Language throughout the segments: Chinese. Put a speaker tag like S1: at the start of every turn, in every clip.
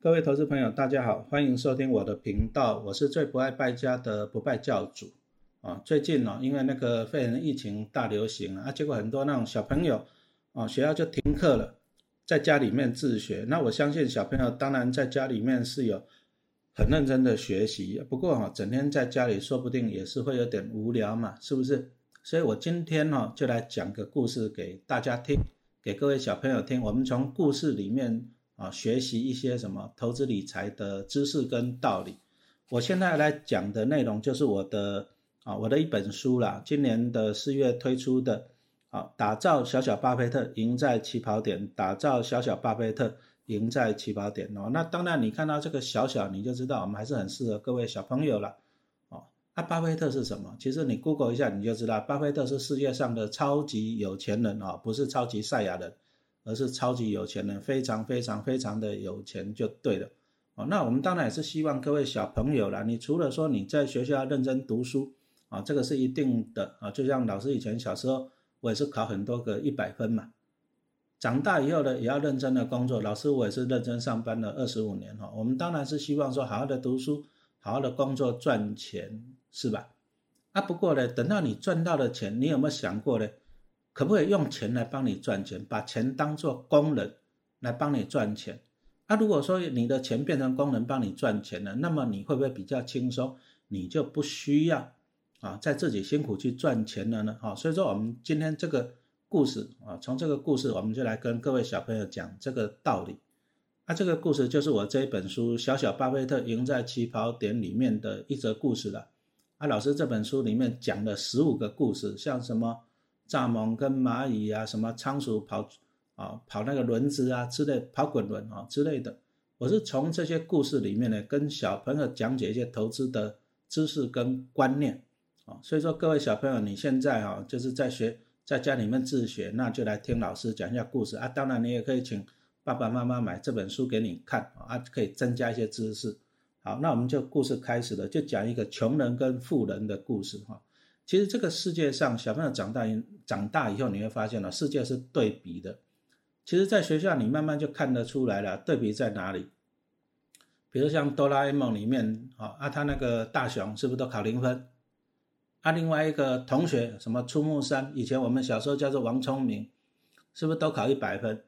S1: 各位投资朋友，大家好，欢迎收听我的频道，我是最不爱败家的不败教主啊。最近呢，因为那个肺炎疫情大流行啊，结果很多那种小朋友啊，学校就停课了，在家里面自学。那我相信小朋友当然在家里面是有很认真的学习，不过哈，整天在家里说不定也是会有点无聊嘛，是不是？所以我今天呢，就来讲个故事给大家听，给各位小朋友听。我们从故事里面。啊，学习一些什么投资理财的知识跟道理。我现在来讲的内容就是我的啊，我的一本书啦，今年的四月推出的啊，打造小小巴菲特，赢在起跑点。打造小小巴菲特，赢在起跑点哦。那当然，你看到这个小小，你就知道我们还是很适合各位小朋友了哦。那巴菲特是什么？其实你 Google 一下，你就知道，巴菲特是世界上的超级有钱人啊，不是超级赛亚人。而是超级有钱人，非常非常非常的有钱就对了哦。那我们当然也是希望各位小朋友啦，你除了说你在学校认真读书啊，这个是一定的啊。就像老师以前小时候，我也是考很多个一百分嘛。长大以后呢，也要认真的工作。老师我也是认真上班了二十五年哈。我们当然是希望说好好的读书，好好的工作赚钱，是吧？啊，不过呢，等到你赚到了钱，你有没有想过呢？可不可以用钱来帮你赚钱？把钱当做工人来帮你赚钱？那如果说你的钱变成工人帮你赚钱了，那么你会不会比较轻松？你就不需要啊，在自己辛苦去赚钱了呢？啊，所以说我们今天这个故事啊，从这个故事我们就来跟各位小朋友讲这个道理。那这个故事就是我这一本书《小小巴菲特赢在起跑点》里面的一则故事了。啊，老师这本书里面讲了十五个故事，像什么？蚱蜢跟蚂蚁啊，什么仓鼠跑啊，跑那个轮子啊之类，跑滚轮啊之类的。我是从这些故事里面呢，跟小朋友讲解一些投资的知识跟观念啊。所以说，各位小朋友，你现在啊，就是在学，在家里面自学，那就来听老师讲一下故事啊。当然，你也可以请爸爸妈妈买这本书给你看啊，可以增加一些知识。好，那我们就故事开始了，就讲一个穷人跟富人的故事哈。其实这个世界上，小朋友长大长大以后，你会发现了世界是对比的。其实，在学校你慢慢就看得出来了，对比在哪里。比如像哆啦 A 梦里面啊，啊，他那个大雄是不是都考零分？啊，另外一个同学什么出木山，以前我们小时候叫做王聪明，是不是都考一百分？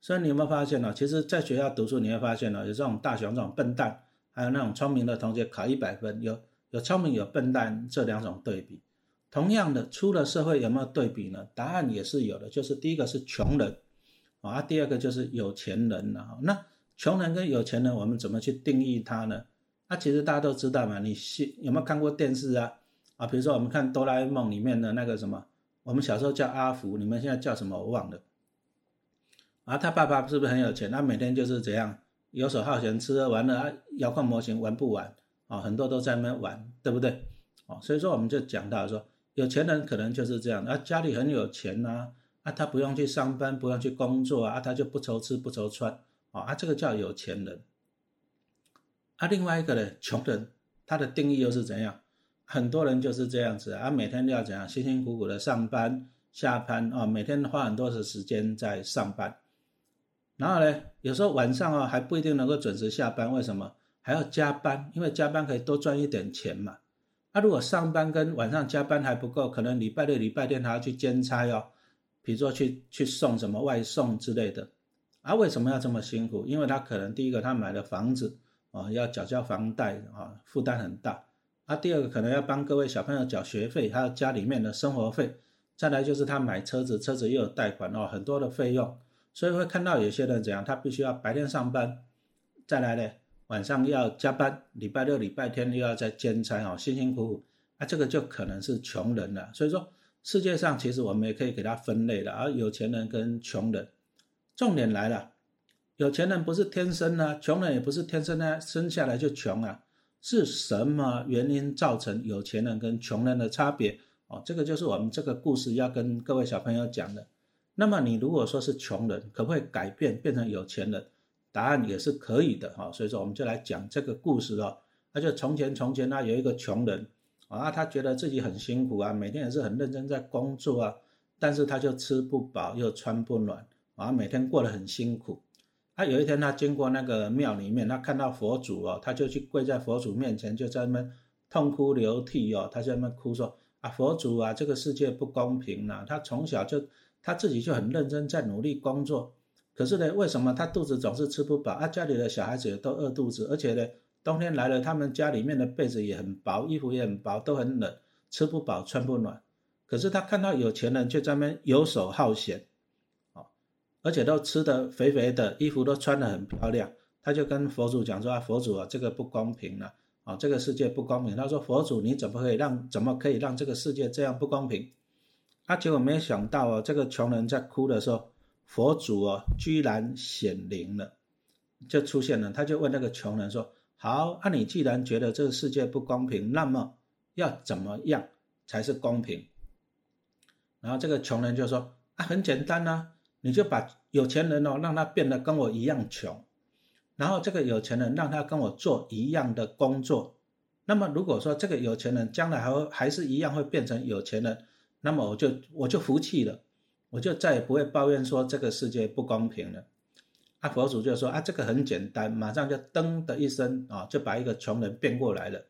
S1: 所以你有没有发现呢？其实，在学校读书你会发现呢，有这种大雄这种笨蛋，还有那种聪明的同学考一百分，有有聪明有笨蛋这两种对比。同样的，出了社会有没有对比呢？答案也是有的，就是第一个是穷人，啊，第二个就是有钱人了。那穷人跟有钱人，我们怎么去定义他呢？那其实大家都知道嘛，你有没有看过电视啊？啊，比如说我们看哆啦 A 梦里面的那个什么，我们小时候叫阿福，你们现在叫什么？我忘了。啊，他爸爸是不是很有钱？他每天就是怎样游手好闲，吃喝玩乐啊，遥控模型玩不完啊，很多都在那边玩，对不对？哦，所以说我们就讲到说。有钱人可能就是这样，啊，家里很有钱呐，啊，他不用去上班，不用去工作啊，他就不愁吃不愁穿，啊，这个叫有钱人。啊，另外一个呢，穷人，他的定义又是怎样？很多人就是这样子啊，每天都要怎样，辛辛苦苦的上班下班啊，每天花很多的时间在上班，然后呢，有时候晚上啊还不一定能够准时下班，为什么？还要加班，因为加班可以多赚一点钱嘛。那如果上班跟晚上加班还不够，可能礼拜六、礼拜天还要去兼差哦，比如说去去送什么外送之类的。啊，为什么要这么辛苦？因为他可能第一个他买了房子啊，要缴交房贷啊，负担很大。啊，第二个可能要帮各位小朋友缴学费，还有家里面的生活费。再来就是他买车子，车子又有贷款哦，很多的费用。所以会看到有些人怎样，他必须要白天上班，再来呢。晚上要加班，礼拜六、礼拜天又要在兼差哦，辛辛苦苦，啊，这个就可能是穷人了。所以说，世界上其实我们也可以给他分类的，而有钱人跟穷人。重点来了，有钱人不是天生啊，穷人也不是天生的，生下来就穷啊，是什么原因造成有钱人跟穷人的差别？哦，这个就是我们这个故事要跟各位小朋友讲的。那么你如果说是穷人，可不可以改变变成有钱人？答案也是可以的哈，所以说我们就来讲这个故事哦。那就从前从前呢，有一个穷人啊，他觉得自己很辛苦啊，每天也是很认真在工作啊，但是他就吃不饱又穿不暖啊，每天过得很辛苦啊，有一天他经过那个庙里面，他看到佛祖哦，他就去跪在佛祖面前，就在那边痛哭流涕哦，他在那边哭说啊，佛祖啊，这个世界不公平呐。他从小就他自己就很认真在努力工作，可是呢，为什么他肚子总是吃不饱啊？家里的小孩子也都饿肚子，而且呢，冬天来了，他们家里面的被子也很薄，衣服也很薄，都很冷，吃不饱穿不暖。可是他看到有钱人却在那边游手好闲。啊而且都吃的肥肥的，衣服都穿得很漂亮，他就跟佛祖讲说啊，佛祖啊，这个不公平了啊，这个世界不公平。他说佛祖你怎么可以让怎么可以让这个世界这样不公平？啊，结果没想到哦，这个穷人在哭的时候，佛祖哦居然显灵了，就出现了，他就问那个穷人说：好，那你既然觉得这个世界不公平，那么要怎么样才是公平？然后这个穷人就说啊，很简单呐。你就把有钱人哦，让他变得跟我一样穷，然后这个有钱人让他跟我做一样的工作，那么如果说这个有钱人将来还会还是一样会变成有钱人，那么我就我就服气了，我就再也不会抱怨说这个世界不公平了。啊，佛祖就说啊，这个很简单，马上就噔的一声啊，就把一个穷人变过来了，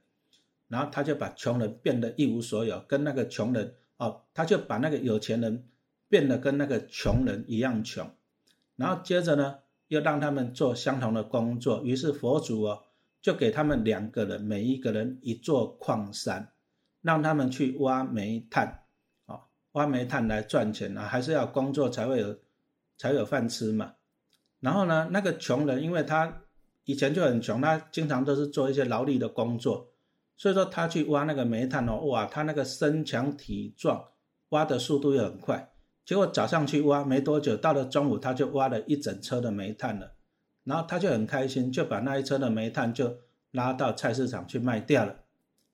S1: 然后他就把穷人变得一无所有，跟那个穷人哦，他就把那个有钱人。变得跟那个穷人一样穷，然后接着呢，又让他们做相同的工作。于是佛祖哦，就给他们两个人，每一个人一座矿山，让他们去挖煤炭，挖煤炭来赚钱啊，还是要工作才会有，才有饭吃嘛。然后呢，那个穷人，因为他以前就很穷，他经常都是做一些劳力的工作，所以说他去挖那个煤炭哦，哇，他那个身强体壮，挖的速度又很快。结果早上去挖没多久，到了中午他就挖了一整车的煤炭了，然后他就很开心，就把那一车的煤炭就拉到菜市场去卖掉了。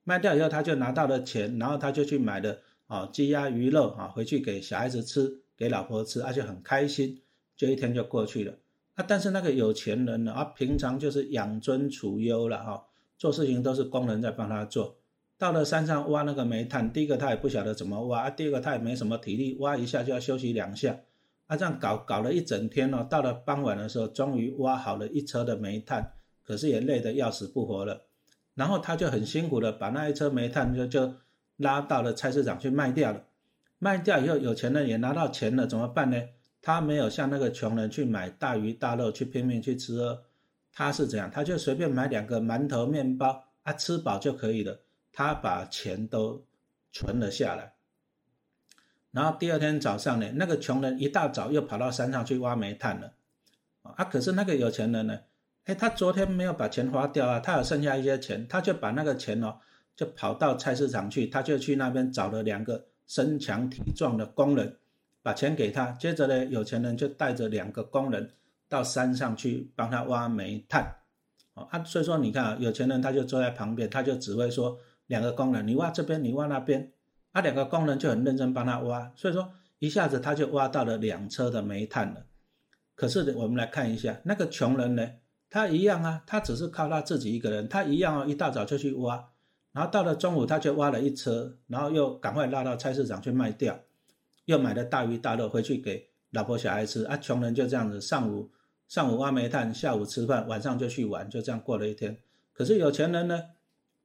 S1: 卖掉以后他就拿到了钱，然后他就去买了啊鸡鸭鱼肉啊回去给小孩子吃，给老婆吃，而且很开心，就一天就过去了。啊，但是那个有钱人呢，啊平常就是养尊处优了哈，做事情都是工人在帮他做。到了山上挖那个煤炭，第一个他也不晓得怎么挖，第二个他也没什么体力，挖一下就要休息两下，啊，这样搞搞了一整天哦。到了傍晚的时候，终于挖好了一车的煤炭，可是也累得要死不活了。然后他就很辛苦的把那一车煤炭就就拉到了菜市场去卖掉了。卖掉以后，有钱人也拿到钱了，怎么办呢？他没有像那个穷人去买大鱼大肉去拼命去吃，他是怎样？他就随便买两个馒头面包啊，吃饱就可以了。他把钱都存了下来，然后第二天早上呢，那个穷人一大早又跑到山上去挖煤炭了，啊，可是那个有钱人呢，哎，他昨天没有把钱花掉啊，他有剩下一些钱，他就把那个钱哦，就跑到菜市场去，他就去那边找了两个身强体壮的工人，把钱给他，接着呢，有钱人就带着两个工人到山上去帮他挖煤炭，哦啊，所以说你看啊，有钱人他就坐在旁边，他就只会说。两个工人，你挖这边，你挖那边，啊，两个工人就很认真帮他挖，所以说一下子他就挖到了两车的煤炭了。可是我们来看一下那个穷人呢，他一样啊，他只是靠他自己一个人，他一样哦，一大早就去挖，然后到了中午他就挖了一车，然后又赶快拉到菜市场去卖掉，又买了大鱼大肉回去给老婆小孩吃啊。穷人就这样子，上午上午挖煤炭，下午吃饭，晚上就去玩，就这样过了一天。可是有钱人呢？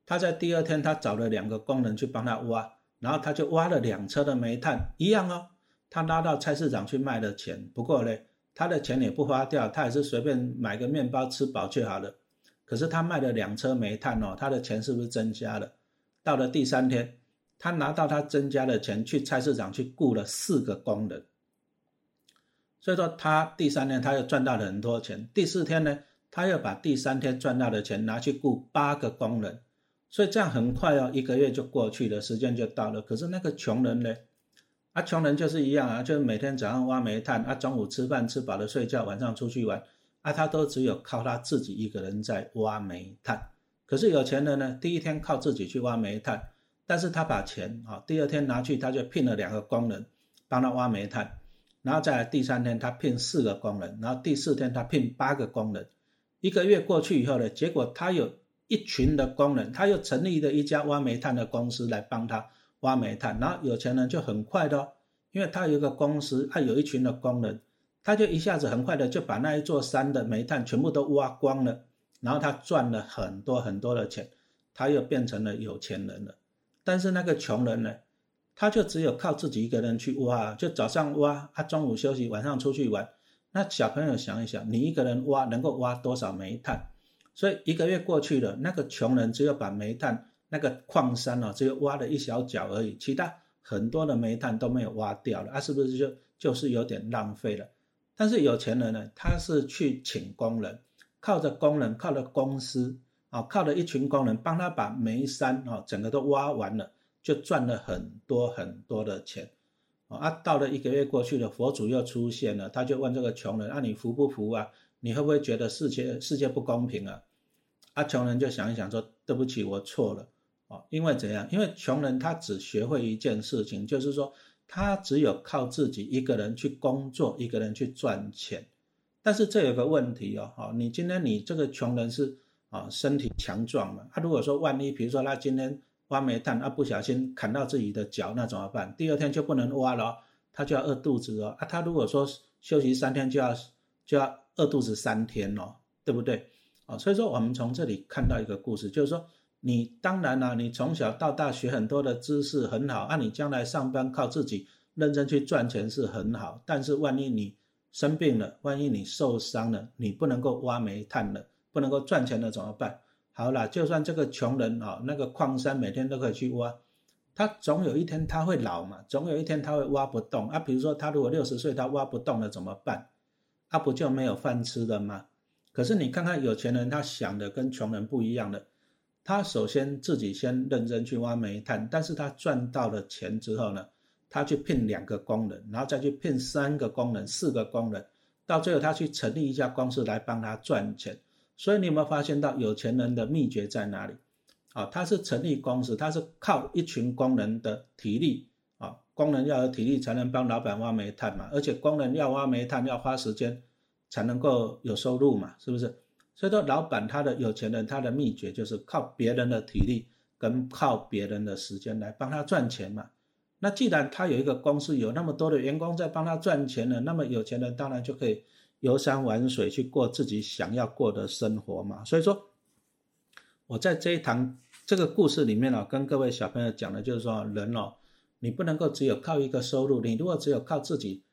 S1: 他在第二天，他找了两个工人去帮他挖，然后他就挖了两车的煤炭，一样哦。他拉到菜市场去卖的钱，不过呢，他的钱也不花掉，他也是随便买个面包吃饱就好了。可是他卖了两车煤炭哦，他的钱是不是增加了？到了第三天，他拿到他增加的钱去菜市场去雇了四个工人，所以说他第三天他又赚到了很多钱。第四天呢，他又把第三天赚到的钱拿去雇八个工人。所以这样很快哦，一个月就过去了，时间就到了。可是那个穷人呢？啊，穷人就是一样啊，就是每天早上挖煤炭，啊，中午吃饭吃饱了睡觉，晚上出去玩，啊，他都只有靠他自己一个人在挖煤炭。可是有钱人呢，第一天靠自己去挖煤炭，但是他把钱啊，第二天拿去他就聘了两个工人帮他挖煤炭，然后再第三天他聘四个工人，然后第四天他聘八个工人。一个月过去以后呢，结果他有。一群的工人，他又成立了一家挖煤炭的公司来帮他挖煤炭，然后有钱人就很快的，哦因为他有一个公司，他有一群的工人，他就一下子很快的就把那一座山的煤炭全部都挖光了，然后他赚了很多很多的钱，他又变成了有钱人了。但是那个穷人呢，他就只有靠自己一个人去挖，就早上挖，他中午休息，晚上出去玩。那小朋友想一想，你一个人挖能够挖多少煤炭？所以一个月过去了，那个穷人只有把煤炭那个矿山哦，只有挖了一小角而已，其他很多的煤炭都没有挖掉了，啊，是不是就就是有点浪费了？但是有钱人呢，他是去请工人，靠着工人，靠着公司啊，靠着一群工人帮他把煤山啊整个都挖完了，就赚了很多很多的钱。啊，到了一个月过去了，佛祖又出现了，他就问这个穷人：，啊，你服不服啊？你会不会觉得世界世界不公平啊？啊，穷人就想一想说：，对不起，我错了。哦，因为怎样？因为穷人他只学会一件事情，就是说他只有靠自己一个人去工作，一个人去赚钱。但是这有个问题哦，哈，你今天你这个穷人是啊身体强壮嘛？他如果说万一，比如说他今天。挖煤炭啊，不小心砍到自己的脚，那怎么办？第二天就不能挖了，他就要饿肚子哦。啊，他如果说休息三天，就要就要饿肚子三天哦，对不对？啊，所以说我们从这里看到一个故事，就是说你当然啦，你从小到大学很多的知识很好，啊，你将来上班靠自己认真去赚钱是很好，但是万一你生病了，万一你受伤了，你不能够挖煤炭了，不能够赚钱了怎么办？好了，就算这个穷人啊，那个矿山每天都可以去挖，他总有一天他会老嘛，总有一天他会挖不动啊。比如说他如果六十岁他挖不动了怎么办？他不就没有饭吃了吗？可是你看看有钱人，他想的跟穷人不一样的，他首先自己先认真去挖煤炭，但是他赚到了钱之后呢，他去聘两个工人，然后再去聘三个工人、四个工人，到最后他去成立一家公司来帮他赚钱。所以你有没有发现到有钱人的秘诀在哪里？啊，他是成立公司，他是靠一群工人的体力啊，工人要有体力才能帮老板挖煤炭嘛，而且工人要挖煤炭要花时间才能够有收入嘛，是不是？所以说老板他的有钱人他的秘诀就是靠别人的体力跟靠别人的时间来帮他赚钱嘛。那既然他有一个公司，有那么多的员工在帮他赚钱了，那么有钱人当然就可以。游山玩水去过自己想要过的生活嘛，所以说，我在这一堂这个故事里面呢，跟各位小朋友讲的就是说，人哦，你不能够只有靠一个收入，你如果只有靠自己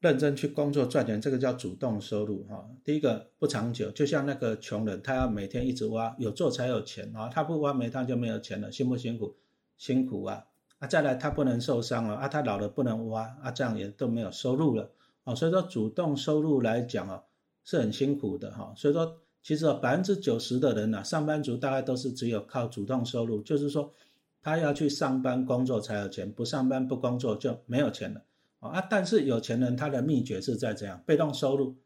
S1: 认真去工作赚钱，这个叫主动收入哈。第一个不长久，就像那个穷人，他要每天一直挖，有做才有钱啊，他不挖煤炭就没有钱了，辛不辛苦？辛苦啊！啊，再来他不能受伤了啊，他老了不能挖啊，这样也都没有收入了。哦，所以说主动收入来讲啊，是很辛苦的哈。所以说，其实百分之九十的人呐，上班族大概都是只有靠主动收入，就是说，他要去上班工作才有钱，不上班不工作就没有钱了啊。但是有钱人他的秘诀是在这样，被动收入，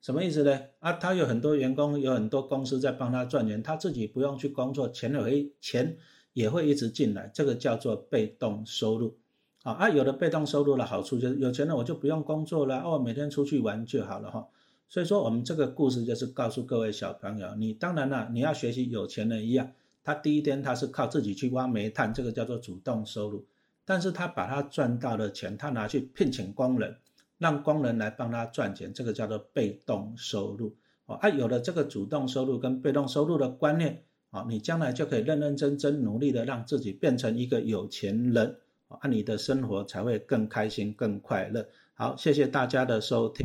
S1: 什么意思呢？啊，他有很多员工，有很多公司在帮他赚钱，他自己不用去工作，钱会钱也会一直进来，这个叫做被动收入。啊，有了被动收入的好处就是有钱了，我就不用工作了，哦，每天出去玩就好了哈。所以说，我们这个故事就是告诉各位小朋友，你当然了，你要学习有钱人一样，他第一天他是靠自己去挖煤炭，这个叫做主动收入，但是他把他赚到的钱，他拿去聘请工人，让工人来帮他赚钱，这个叫做被动收入。哦，啊，有了这个主动收入跟被动收入的观念，啊，你将来就可以认认真真努力的让自己变成一个有钱人。啊，你的生活才会更开心、更快乐。好，谢谢大家的收听。